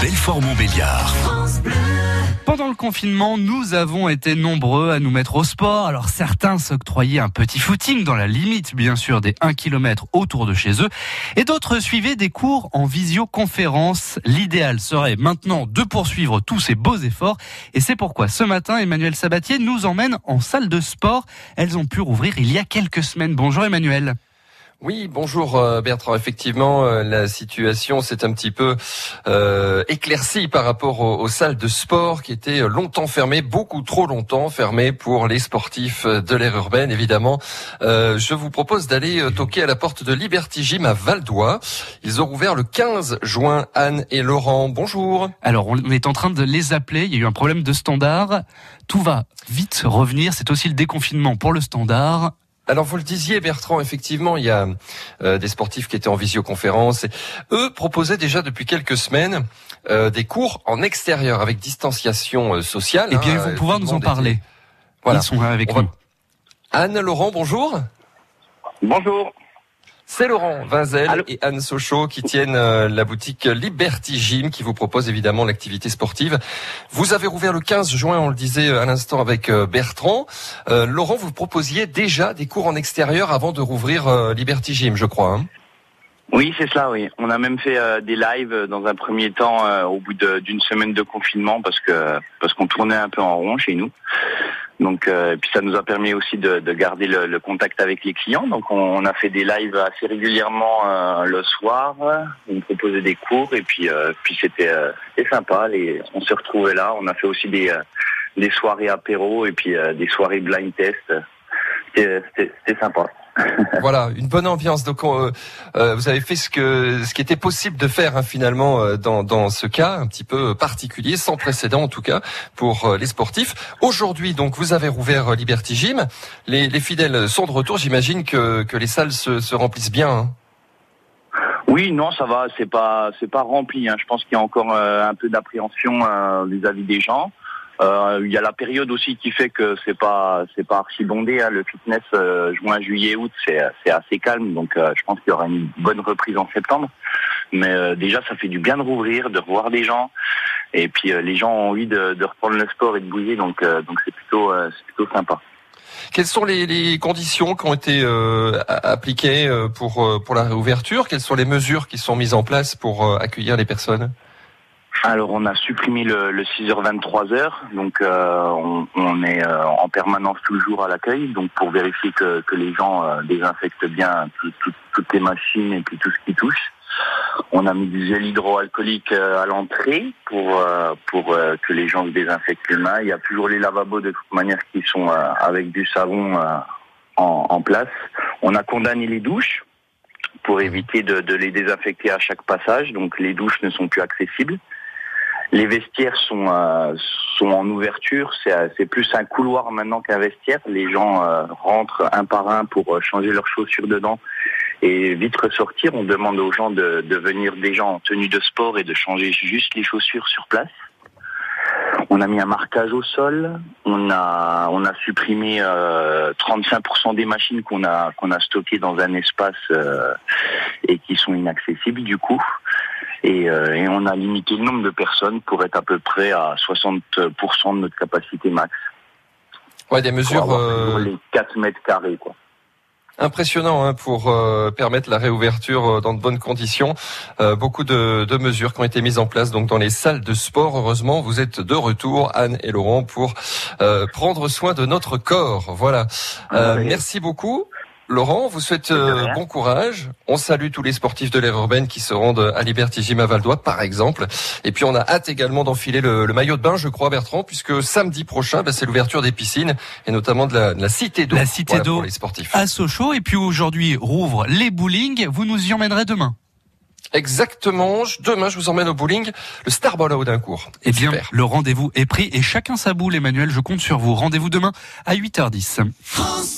Belfort-Montbéliard. Pendant le confinement, nous avons été nombreux à nous mettre au sport. Alors certains s'octroyaient un petit footing dans la limite, bien sûr, des 1 km autour de chez eux. Et d'autres suivaient des cours en visioconférence. L'idéal serait maintenant de poursuivre tous ces beaux efforts. Et c'est pourquoi ce matin, Emmanuel Sabatier nous emmène en salle de sport. Elles ont pu rouvrir il y a quelques semaines. Bonjour Emmanuel. Oui, bonjour euh, Bertrand. Effectivement, euh, la situation s'est un petit peu euh, éclaircie par rapport aux, salles de sport qui étaient longtemps fermées, beaucoup trop longtemps fermées pour les sportifs de l'ère urbaine, évidemment. je vous propose d'aller toquer à la porte de Liberty Gym à Valdois. Ils ont rouvert le 15 juin. Anne et Laurent, bonjour. Alors, on est en train de les appeler. Il y a eu un problème de standard. Tout va vite revenir. C'est aussi le déconfinement pour le standard. Alors vous le disiez Bertrand, effectivement, il y a euh, des sportifs qui étaient en visioconférence. Et eux proposaient déjà depuis quelques semaines euh, des cours en extérieur avec distanciation euh, sociale. Eh bien, ils vont pouvoir nous en parler. Voilà. Ils sont là avec nous. Anne Laurent, bonjour. Bonjour. C'est Laurent Vinzel et Anne Sochaux qui tiennent euh, la boutique Liberty Gym qui vous propose évidemment l'activité sportive. Vous avez rouvert le 15 juin, on le disait euh, à l'instant avec euh, Bertrand. Laurent, vous proposiez déjà des cours en extérieur avant de rouvrir Liberty Gym, je crois. Hein? Oui, c'est cela, oui. On a même fait des lives dans un premier temps au bout d'une semaine de confinement parce que parce qu'on tournait un peu en rond chez nous. Donc, euh, puis ça nous a permis aussi de, de garder le, le, contact avec les clients. Donc, on, on, a fait des lives assez régulièrement euh, le soir. On proposait des cours et puis, euh, puis c'était sympa. Les, on se retrouvait là. On a fait aussi des, des soirées apéro et puis des soirées blind test. C'était sympa. voilà, une bonne ambiance. Donc, euh, euh, vous avez fait ce que ce qui était possible de faire hein, finalement euh, dans, dans ce cas un petit peu particulier, sans précédent en tout cas pour les sportifs. Aujourd'hui, donc, vous avez rouvert Liberty Gym. Les, les fidèles sont de retour. J'imagine que, que les salles se, se remplissent bien. Hein. Oui, non, ça va. C'est pas c'est pas rempli. Hein. Je pense qu'il y a encore un peu d'appréhension vis-à-vis des gens. Euh, il y a la période aussi qui fait que c'est pas c'est pas archi bondé. Hein. Le fitness euh, juin, juillet, août, c'est c'est assez calme. Donc euh, je pense qu'il y aura une bonne reprise en septembre. Mais déjà, ça fait du bien de rouvrir, de revoir des gens. Et puis les gens ont envie de, de, reprendre le sport et de bouger. Donc donc c'est plutôt c'est plutôt sympa. Quelles sont les, les, conditions qui ont été appliquées pour pour la réouverture? Quelles sont les mesures qui sont mises en place pour accueillir les personnes? Alors on a supprimé le, le 6h 23h, donc euh, on, on, est euh, en permanence toujours à l'accueil, donc pour vérifier que, que les gens euh, désinfectent bien toutes les machines et puis tout ce qui touche. On a mis du gel hydroalcoolique à l'entrée pour pour que les gens désinfectent les mains. Il y a toujours les lavabos de toute manière qui sont avec du savon en, en place. On a condamné les douches pour éviter de, de, les désinfecter à chaque passage. Donc les douches ne sont plus accessibles. Les vestiaires sont euh, sont en ouverture. C'est euh, c'est plus un couloir maintenant qu'un vestiaire. Les gens euh, rentrent un par un pour changer leurs chaussures dedans et vite ressortir. On demande aux gens de, de venir déjà en tenue de sport et de changer juste les chaussures sur place. On a mis un marquage au sol. On a on a supprimé euh, 35% des machines qu'on a qu'on a stockées dans un espace et qui sont inaccessibles du coup. Euh, et, on a limité le nombre de personnes pour être à peu près à 60% de notre capacité max. Ouais, des mesures. Pour euh, les 4 mètres carrés, quoi. Impressionnant hein, pour euh, permettre la réouverture dans de bonnes conditions. beaucoup de, de, mesures qui ont été mises en place donc dans les salles de sport. Heureusement, vous êtes de retour, Anne et Laurent, pour prendre soin de notre corps. Voilà. Merci beaucoup. Laurent, on vous souhaite euh, bon courage. On salue tous les sportifs de l'ère urbaine qui se rendent à Liberty Gym à Valdois, par exemple. Et puis on a hâte également d'enfiler le, maillot de bain, je crois, Bertrand, puisque samedi prochain, bah, c'est l'ouverture des piscines et notamment de la, cité d'eau. La cité d'eau les sportifs. À Sochaux. Et puis aujourd'hui, rouvre les bowling. Vous nous y emmènerez demain. Exactement. Demain, je vous emmène au bowling, le Starball à Audincourt. Eh bien, le rendez-vous est pris et chacun sa boule, Emmanuel. Je compte sur vous. Rendez-vous demain à 8h10.